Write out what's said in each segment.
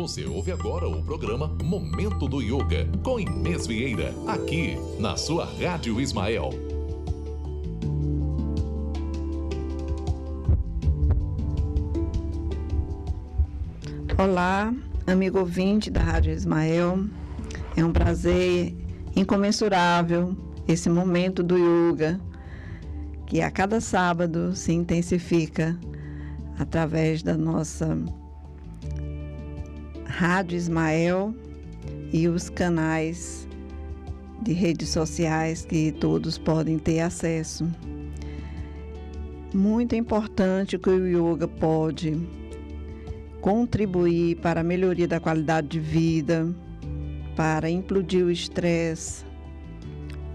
Você ouve agora o programa Momento do Yoga com Inês Vieira, aqui na sua Rádio Ismael. Olá, amigo ouvinte da Rádio Ismael. É um prazer incomensurável esse momento do yoga que a cada sábado se intensifica através da nossa Rádio Ismael e os canais de redes sociais que todos podem ter acesso. Muito importante que o yoga pode contribuir para a melhoria da qualidade de vida, para implodir o estresse.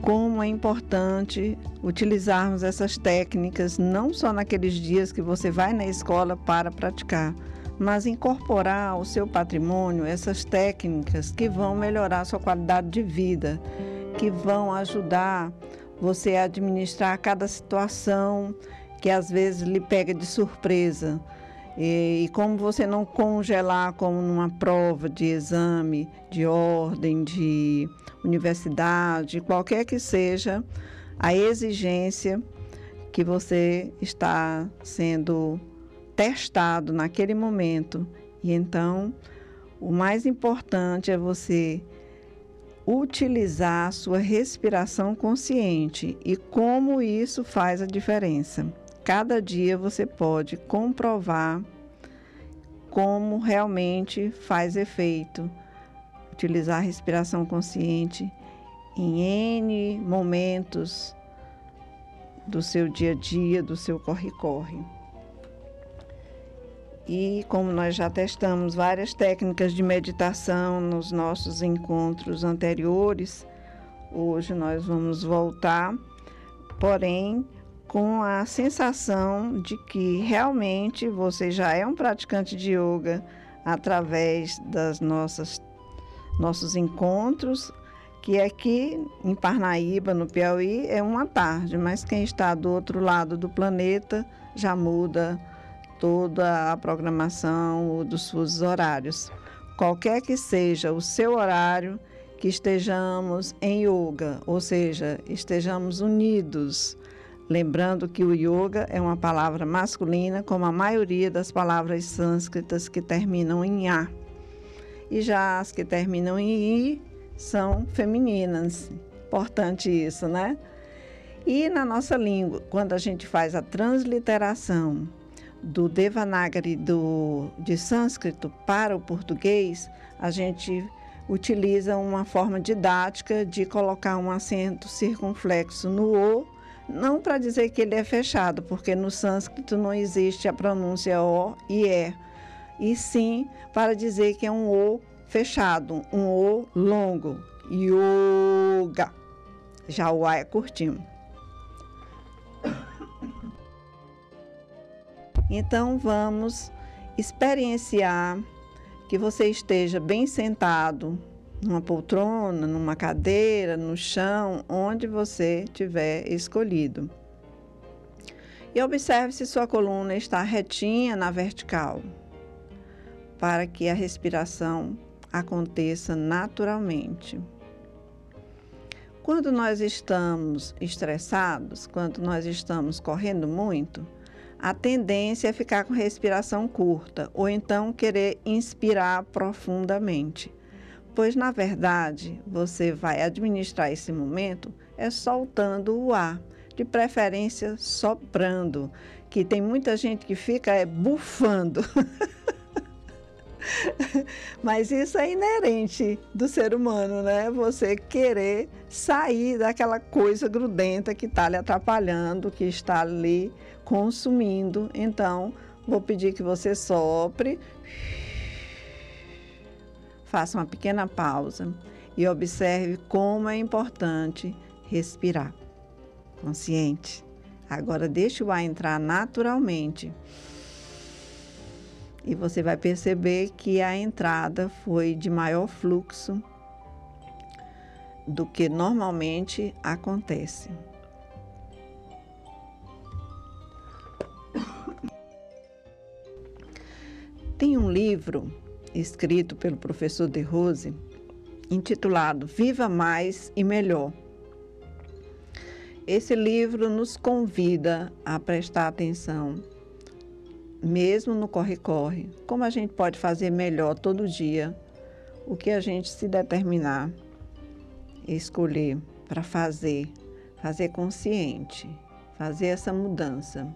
Como é importante utilizarmos essas técnicas não só naqueles dias que você vai na escola para praticar, mas incorporar ao seu patrimônio essas técnicas que vão melhorar sua qualidade de vida, que vão ajudar você a administrar cada situação que às vezes lhe pega de surpresa. E, e, como você não congelar como numa prova de exame, de ordem, de universidade, qualquer que seja a exigência que você está sendo testado naquele momento. E então, o mais importante é você utilizar a sua respiração consciente e como isso faz a diferença. Cada dia você pode comprovar como realmente faz efeito utilizar a respiração consciente em N momentos do seu dia a dia, do seu corre-corre. E como nós já testamos várias técnicas de meditação nos nossos encontros anteriores, hoje nós vamos voltar, porém com a sensação de que realmente você já é um praticante de yoga através das nossas nossos encontros, que aqui em Parnaíba, no Piauí, é uma tarde, mas quem está do outro lado do planeta já muda toda a programação dos fusos horários. Qualquer que seja o seu horário, que estejamos em yoga, ou seja, estejamos unidos. Lembrando que o yoga é uma palavra masculina, como a maioria das palavras sânscritas que terminam em A. E já as que terminam em I são femininas. Importante isso, né? E na nossa língua, quando a gente faz a transliteração do Devanagari do, de sânscrito para o português, a gente utiliza uma forma didática de colocar um acento circunflexo no O, não para dizer que ele é fechado, porque no sânscrito não existe a pronúncia O e E, e sim para dizer que é um O fechado, um O longo, yoga. Já o A é curtinho. Então vamos experienciar que você esteja bem sentado numa poltrona, numa cadeira, no chão, onde você tiver escolhido. E observe se sua coluna está retinha na vertical, para que a respiração aconteça naturalmente. Quando nós estamos estressados, quando nós estamos correndo muito, a tendência é ficar com respiração curta ou então querer inspirar profundamente. Pois, na verdade, você vai administrar esse momento é soltando o ar, de preferência soprando, que tem muita gente que fica é bufando. Mas isso é inerente do ser humano, né? Você querer sair daquela coisa grudenta que está lhe atrapalhando, que está ali consumindo. Então, vou pedir que você sopre, faça uma pequena pausa e observe como é importante respirar. Consciente. Agora deixe o ar entrar naturalmente e você vai perceber que a entrada foi de maior fluxo do que normalmente acontece. Tem um livro escrito pelo professor De Rose, intitulado Viva Mais e Melhor. Esse livro nos convida a prestar atenção, mesmo no corre-corre, como a gente pode fazer melhor todo dia, o que a gente se determinar, escolher para fazer, fazer consciente, fazer essa mudança.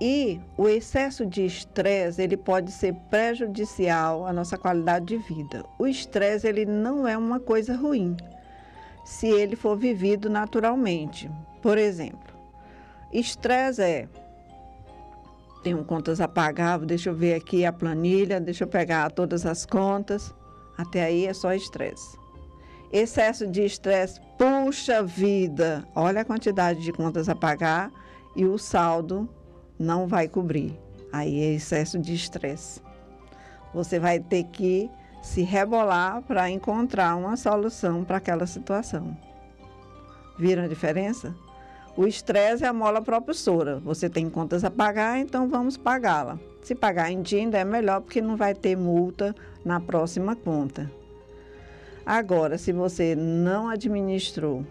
E o excesso de estresse, ele pode ser prejudicial à nossa qualidade de vida. O estresse, ele não é uma coisa ruim, se ele for vivido naturalmente. Por exemplo, estresse é tenho contas a pagar, deixa eu ver aqui a planilha, deixa eu pegar todas as contas. Até aí é só estresse. Excesso de estresse, puxa vida, olha a quantidade de contas a pagar e o saldo não vai cobrir. Aí é excesso de estresse. Você vai ter que se rebolar para encontrar uma solução para aquela situação. Viram a diferença? O estresse é a mola propulsora. Você tem contas a pagar, então vamos pagá-la. Se pagar em dia ainda é melhor porque não vai ter multa na próxima conta. Agora, se você não administrou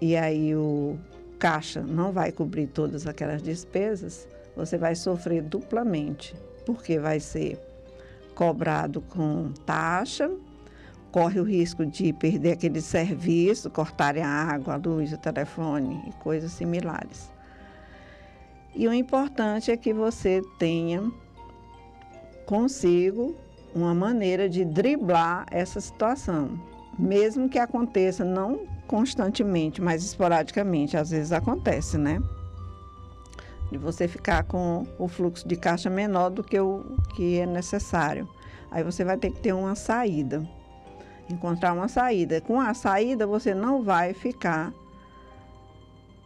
e aí o caixa não vai cobrir todas aquelas despesas, você vai sofrer duplamente, porque vai ser cobrado com taxa, corre o risco de perder aquele serviço, cortarem a água, a luz, o telefone e coisas similares. E o importante é que você tenha consigo uma maneira de driblar essa situação, mesmo que aconteça não constantemente, mas esporadicamente, às vezes acontece, né? De você ficar com o fluxo de caixa menor do que o que é necessário. Aí você vai ter que ter uma saída. Encontrar uma saída. Com a saída, você não vai ficar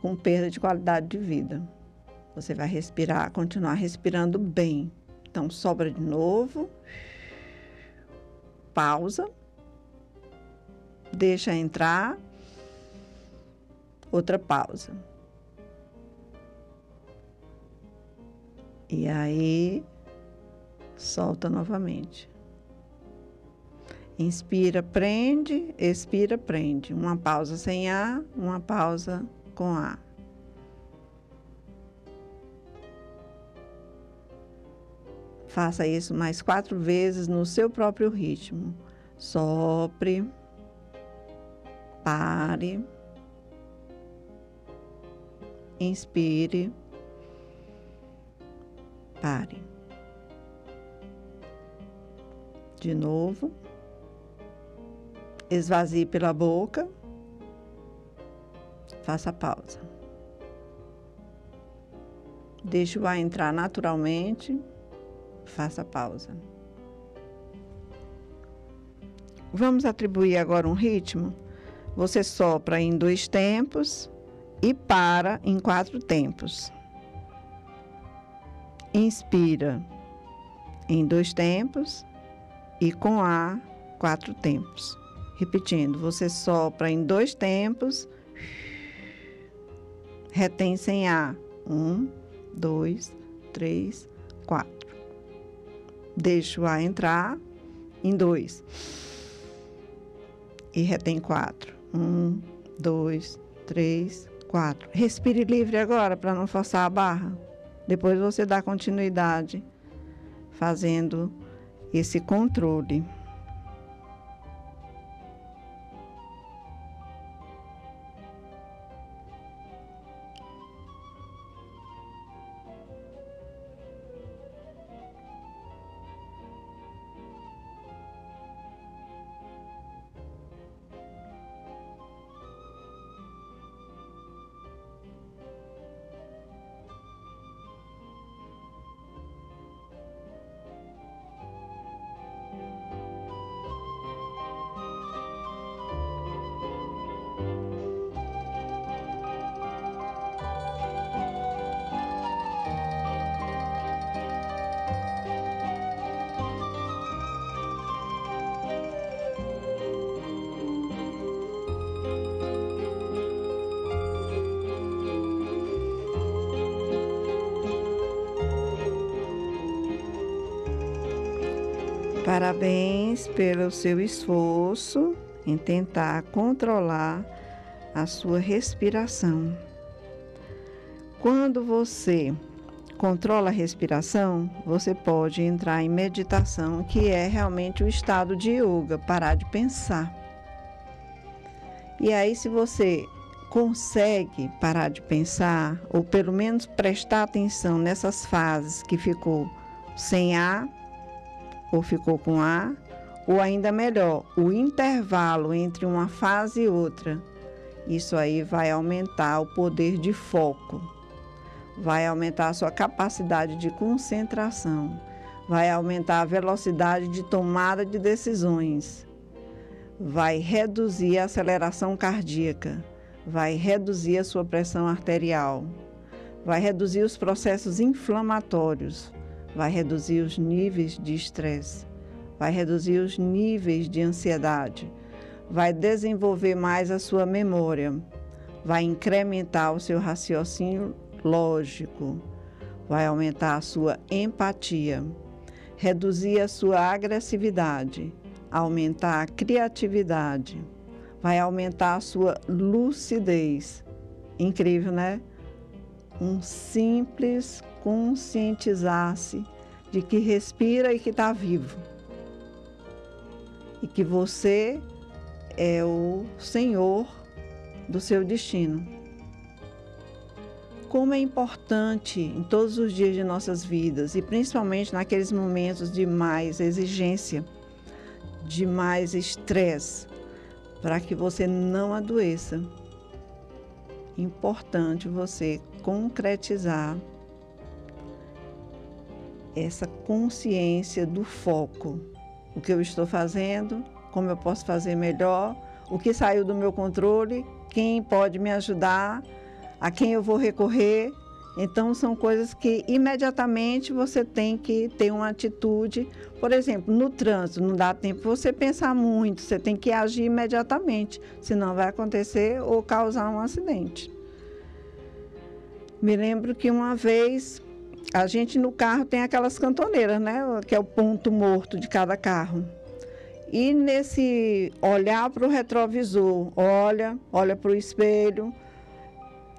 com perda de qualidade de vida. Você vai respirar, continuar respirando bem. Então, sobra de novo. Pausa. Deixa entrar outra pausa. E aí, solta novamente. Inspira, prende, expira, prende. Uma pausa sem ar, uma pausa com ar. Faça isso mais quatro vezes no seu próprio ritmo. Sopre, pare inspire, pare. De novo, esvazie pela boca, faça pausa. Deixe o ar entrar naturalmente, faça pausa. Vamos atribuir agora um ritmo. Você sopra em dois tempos e para em quatro tempos. Inspira em dois tempos e com ar quatro tempos. Repetindo, você sopra em dois tempos, retém sem ar. Um, dois, três, quatro. Deixa o ar entrar em dois. E retém quatro. Um, dois, três, Quatro. Respire livre agora para não forçar a barra. Depois você dá continuidade fazendo esse controle. Parabéns pelo seu esforço em tentar controlar a sua respiração. Quando você controla a respiração, você pode entrar em meditação, que é realmente o estado de yoga, parar de pensar. E aí, se você consegue parar de pensar, ou pelo menos prestar atenção nessas fases que ficou sem ar, ou ficou com ar, ou ainda melhor, o intervalo entre uma fase e outra. Isso aí vai aumentar o poder de foco, vai aumentar a sua capacidade de concentração, vai aumentar a velocidade de tomada de decisões, vai reduzir a aceleração cardíaca, vai reduzir a sua pressão arterial, vai reduzir os processos inflamatórios, vai reduzir os níveis de estresse, vai reduzir os níveis de ansiedade, vai desenvolver mais a sua memória, vai incrementar o seu raciocínio lógico, vai aumentar a sua empatia, reduzir a sua agressividade, aumentar a criatividade, vai aumentar a sua lucidez. Incrível, né? Um simples conscientizar-se de que respira e que está vivo. E que você é o senhor do seu destino. Como é importante em todos os dias de nossas vidas e principalmente naqueles momentos de mais exigência, de mais estresse, para que você não adoeça. Importante você concretizar essa consciência do foco. O que eu estou fazendo, como eu posso fazer melhor, o que saiu do meu controle, quem pode me ajudar, a quem eu vou recorrer. Então, são coisas que imediatamente você tem que ter uma atitude. Por exemplo, no trânsito, não dá tempo você pensar muito, você tem que agir imediatamente, senão vai acontecer ou causar um acidente. Me lembro que uma vez a gente no carro tem aquelas cantoneiras, né? Que é o ponto morto de cada carro. E nesse olhar para o retrovisor, olha, olha para o espelho,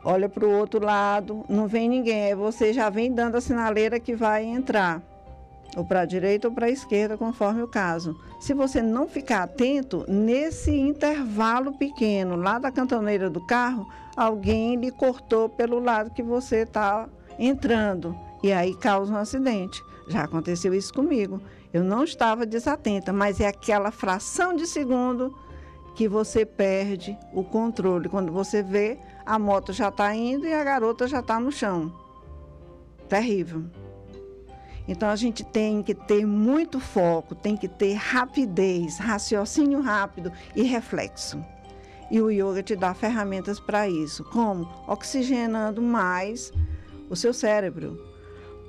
olha para o outro lado, não vem ninguém. Aí você já vem dando a sinaleira que vai entrar, ou para a direita ou para a esquerda, conforme o caso. Se você não ficar atento, nesse intervalo pequeno lá da cantoneira do carro, alguém lhe cortou pelo lado que você está entrando e aí causa um acidente. Já aconteceu isso comigo. Eu não estava desatenta, mas é aquela fração de segundo que você perde o controle. Quando você vê, a moto já está indo e a garota já está no chão. Terrível. Então a gente tem que ter muito foco, tem que ter rapidez, raciocínio rápido e reflexo. E o yoga te dá ferramentas para isso. Como? Oxigenando mais o seu cérebro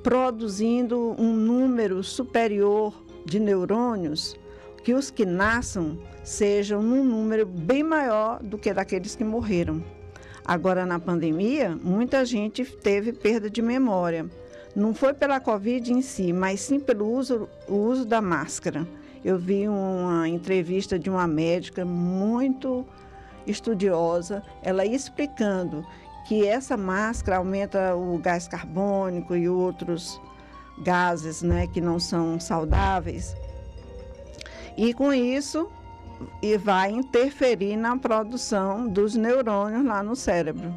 produzindo um número superior de neurônios, que os que nasçam sejam num número bem maior do que daqueles que morreram. Agora, na pandemia, muita gente teve perda de memória. Não foi pela Covid em si, mas sim pelo uso, uso da máscara. Eu vi uma entrevista de uma médica muito estudiosa, ela explicando que essa máscara aumenta o gás carbônico e outros gases né, que não são saudáveis. E com isso, e vai interferir na produção dos neurônios lá no cérebro.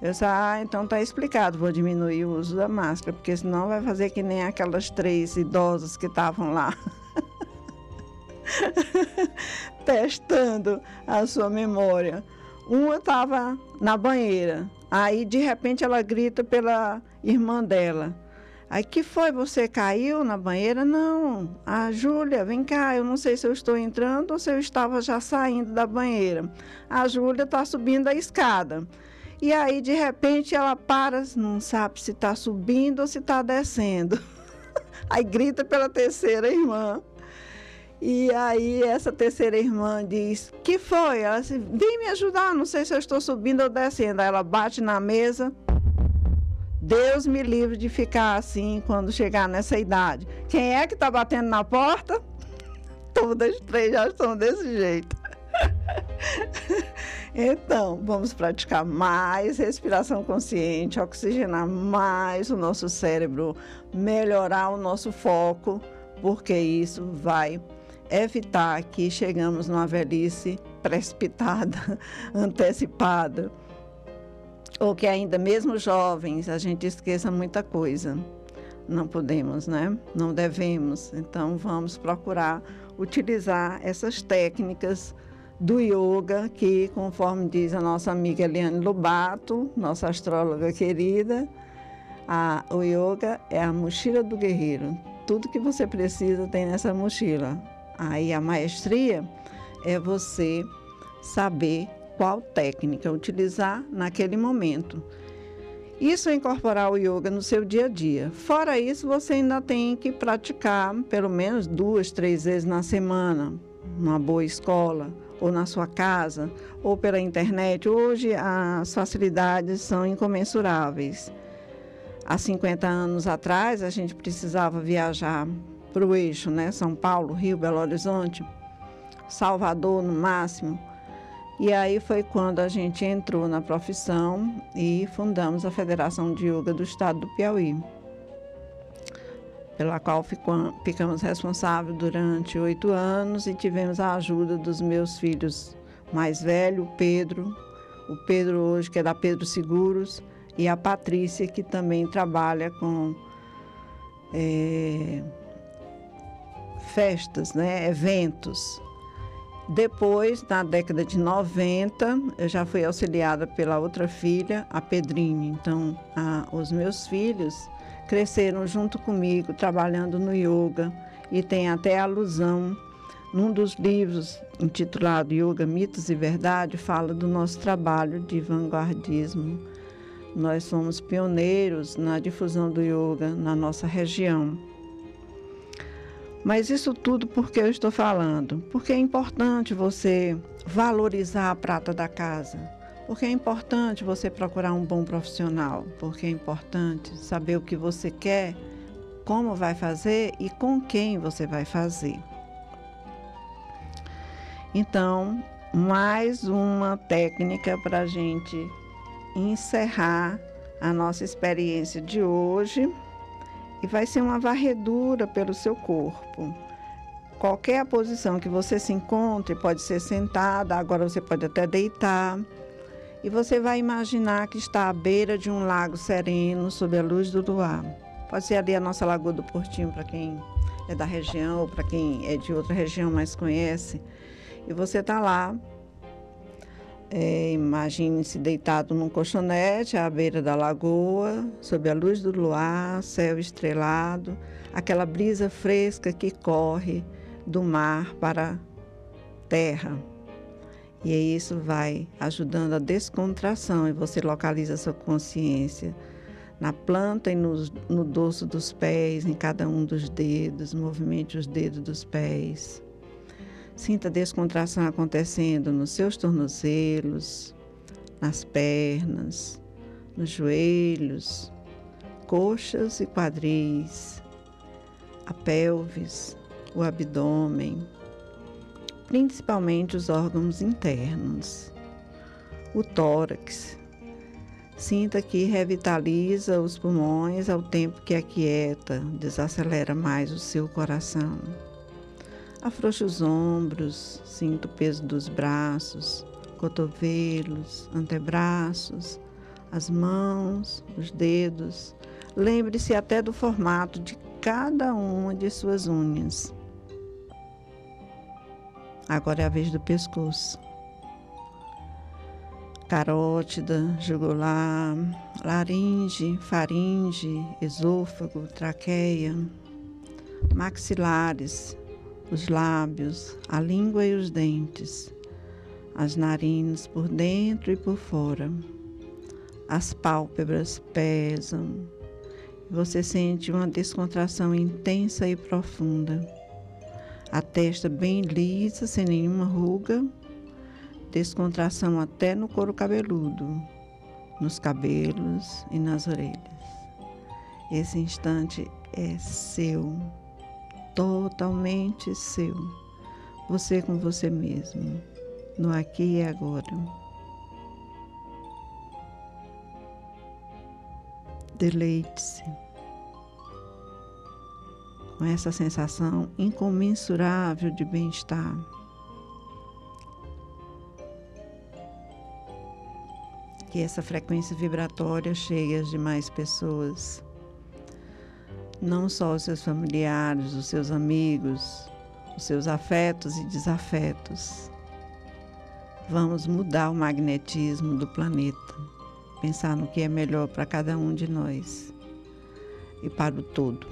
Eu disse, ah, então está explicado, vou diminuir o uso da máscara, porque senão vai fazer que nem aquelas três idosas que estavam lá. testando a sua memória. Uma estava na banheira, aí de repente ela grita pela irmã dela. Aí que foi? Você caiu na banheira? Não. A Júlia, vem cá, eu não sei se eu estou entrando ou se eu estava já saindo da banheira. A Júlia está subindo a escada. E aí, de repente, ela para, não sabe se está subindo ou se está descendo. aí grita pela terceira irmã. E aí essa terceira irmã diz: "Que foi?" Ela disse: "Vem me ajudar, não sei se eu estou subindo ou descendo". Aí ela bate na mesa. Deus me livre de ficar assim quando chegar nessa idade. Quem é que está batendo na porta? povo das três já estão desse jeito. Então, vamos praticar mais respiração consciente, oxigenar mais o nosso cérebro, melhorar o nosso foco, porque isso vai evitar que chegamos numa velhice precipitada, antecipada, ou que ainda mesmo jovens a gente esqueça muita coisa. Não podemos, né? Não devemos. Então vamos procurar utilizar essas técnicas do yoga, que, conforme diz a nossa amiga Eliane Lobato, nossa astróloga querida, a, o yoga é a mochila do guerreiro. Tudo que você precisa tem nessa mochila. Aí a maestria é você saber qual técnica utilizar naquele momento. Isso é incorporar o yoga no seu dia a dia. Fora isso, você ainda tem que praticar pelo menos duas, três vezes na semana, numa boa escola, ou na sua casa, ou pela internet. Hoje as facilidades são incomensuráveis. Há 50 anos atrás, a gente precisava viajar para o eixo, né? São Paulo, Rio, Belo Horizonte, Salvador no máximo. E aí foi quando a gente entrou na profissão e fundamos a Federação de Yoga do Estado do Piauí pela qual ficamos responsáveis durante oito anos e tivemos a ajuda dos meus filhos mais velho, Pedro, o Pedro hoje que é da Pedro Seguros e a Patrícia que também trabalha com é, festas, né, eventos. Depois, na década de 90, eu já fui auxiliada pela outra filha, a Pedrinha. Então, a, os meus filhos cresceram junto comigo, trabalhando no yoga, e tem até alusão num dos livros intitulado Yoga, Mitos e Verdade, fala do nosso trabalho de vanguardismo. Nós somos pioneiros na difusão do yoga na nossa região. Mas isso tudo porque eu estou falando? Porque é importante você valorizar a prata da casa porque é importante você procurar um bom profissional, porque é importante saber o que você quer, como vai fazer e com quem você vai fazer. Então, mais uma técnica para a gente encerrar a nossa experiência de hoje e vai ser uma varredura pelo seu corpo. Qualquer posição que você se encontre, pode ser sentada, agora você pode até deitar e você vai imaginar que está à beira de um lago sereno, sob a luz do luar. Pode ser ali a nossa Lagoa do Portinho, para quem é da região ou para quem é de outra região, mas conhece. E você está lá, é, imagine-se deitado num colchonete à beira da lagoa, sob a luz do luar, céu estrelado, aquela brisa fresca que corre do mar para a terra. E isso vai ajudando a descontração e você localiza sua consciência na planta e no, no dorso dos pés, em cada um dos dedos, movimente os dedos dos pés. Sinta descontração acontecendo nos seus tornozelos, nas pernas, nos joelhos, coxas e quadris, a pelvis, o abdômen principalmente os órgãos internos. O tórax. Sinta que revitaliza os pulmões ao tempo que aquieta, desacelera mais o seu coração. Afrouxe os ombros, sinta o peso dos braços, cotovelos, antebraços, as mãos, os dedos. Lembre-se até do formato de cada uma de suas unhas. Agora é a vez do pescoço. Carótida, jugular, laringe, faringe, esôfago, traqueia, maxilares, os lábios, a língua e os dentes, as narinas por dentro e por fora. As pálpebras pesam. Você sente uma descontração intensa e profunda a testa bem lisa, sem nenhuma ruga, descontração até no couro cabeludo, nos cabelos e nas orelhas. Esse instante é seu, totalmente seu. você com você mesmo, no aqui e agora. Deleite-se com essa sensação incomensurável de bem-estar. Que essa frequência vibratória chegue às demais pessoas, não só os seus familiares, os seus amigos, os seus afetos e desafetos. Vamos mudar o magnetismo do planeta, pensar no que é melhor para cada um de nós e para o todo.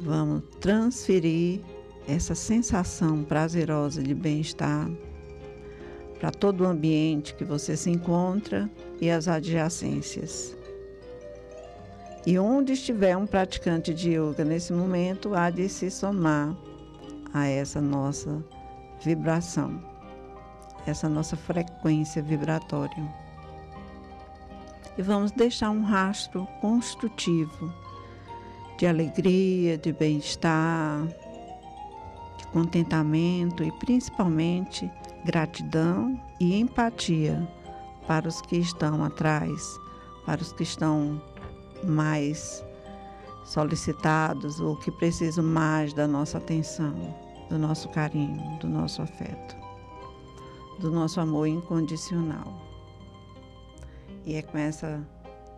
Vamos transferir essa sensação prazerosa de bem-estar para todo o ambiente que você se encontra e as adjacências. E onde estiver um praticante de yoga nesse momento, há de se somar a essa nossa vibração, essa nossa frequência vibratória. E vamos deixar um rastro construtivo de alegria, de bem-estar, de contentamento e principalmente gratidão e empatia para os que estão atrás, para os que estão mais solicitados ou que precisam mais da nossa atenção, do nosso carinho, do nosso afeto, do nosso amor incondicional. E é com essa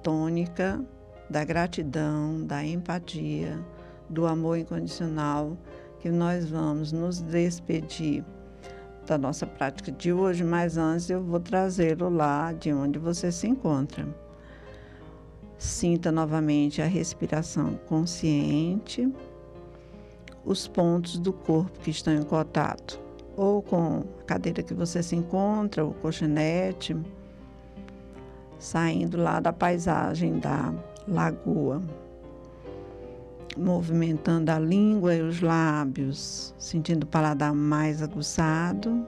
tônica da gratidão, da empatia, do amor incondicional que nós vamos nos despedir da nossa prática de hoje, mas antes eu vou trazê-lo lá de onde você se encontra. Sinta novamente a respiração consciente, os pontos do corpo que estão em contato, ou com a cadeira que você se encontra, o colchonete, saindo lá da paisagem da lagoa, movimentando a língua e os lábios, sentindo o paladar mais aguçado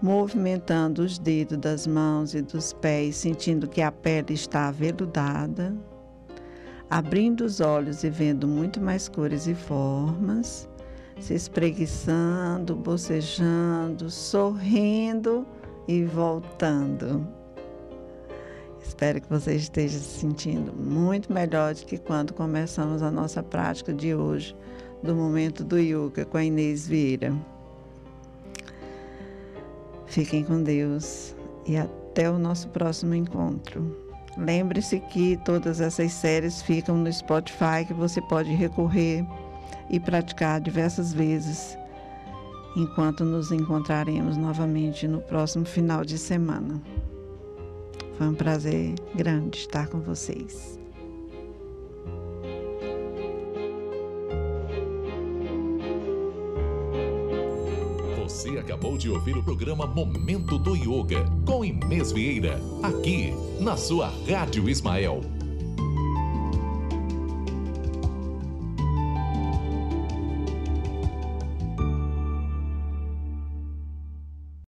movimentando os dedos das mãos e dos pés, sentindo que a pele está aveludada, abrindo os olhos e vendo muito mais cores e formas, se espreguiçando, bocejando, sorrindo e voltando. Espero que você esteja se sentindo muito melhor do que quando começamos a nossa prática de hoje, do momento do yoga com a Inês Vieira. Fiquem com Deus e até o nosso próximo encontro. Lembre-se que todas essas séries ficam no Spotify que você pode recorrer e praticar diversas vezes enquanto nos encontraremos novamente no próximo final de semana. Foi um prazer grande estar com vocês. Acabou de ouvir o programa Momento do Yoga com Inês Vieira, aqui na sua Rádio Ismael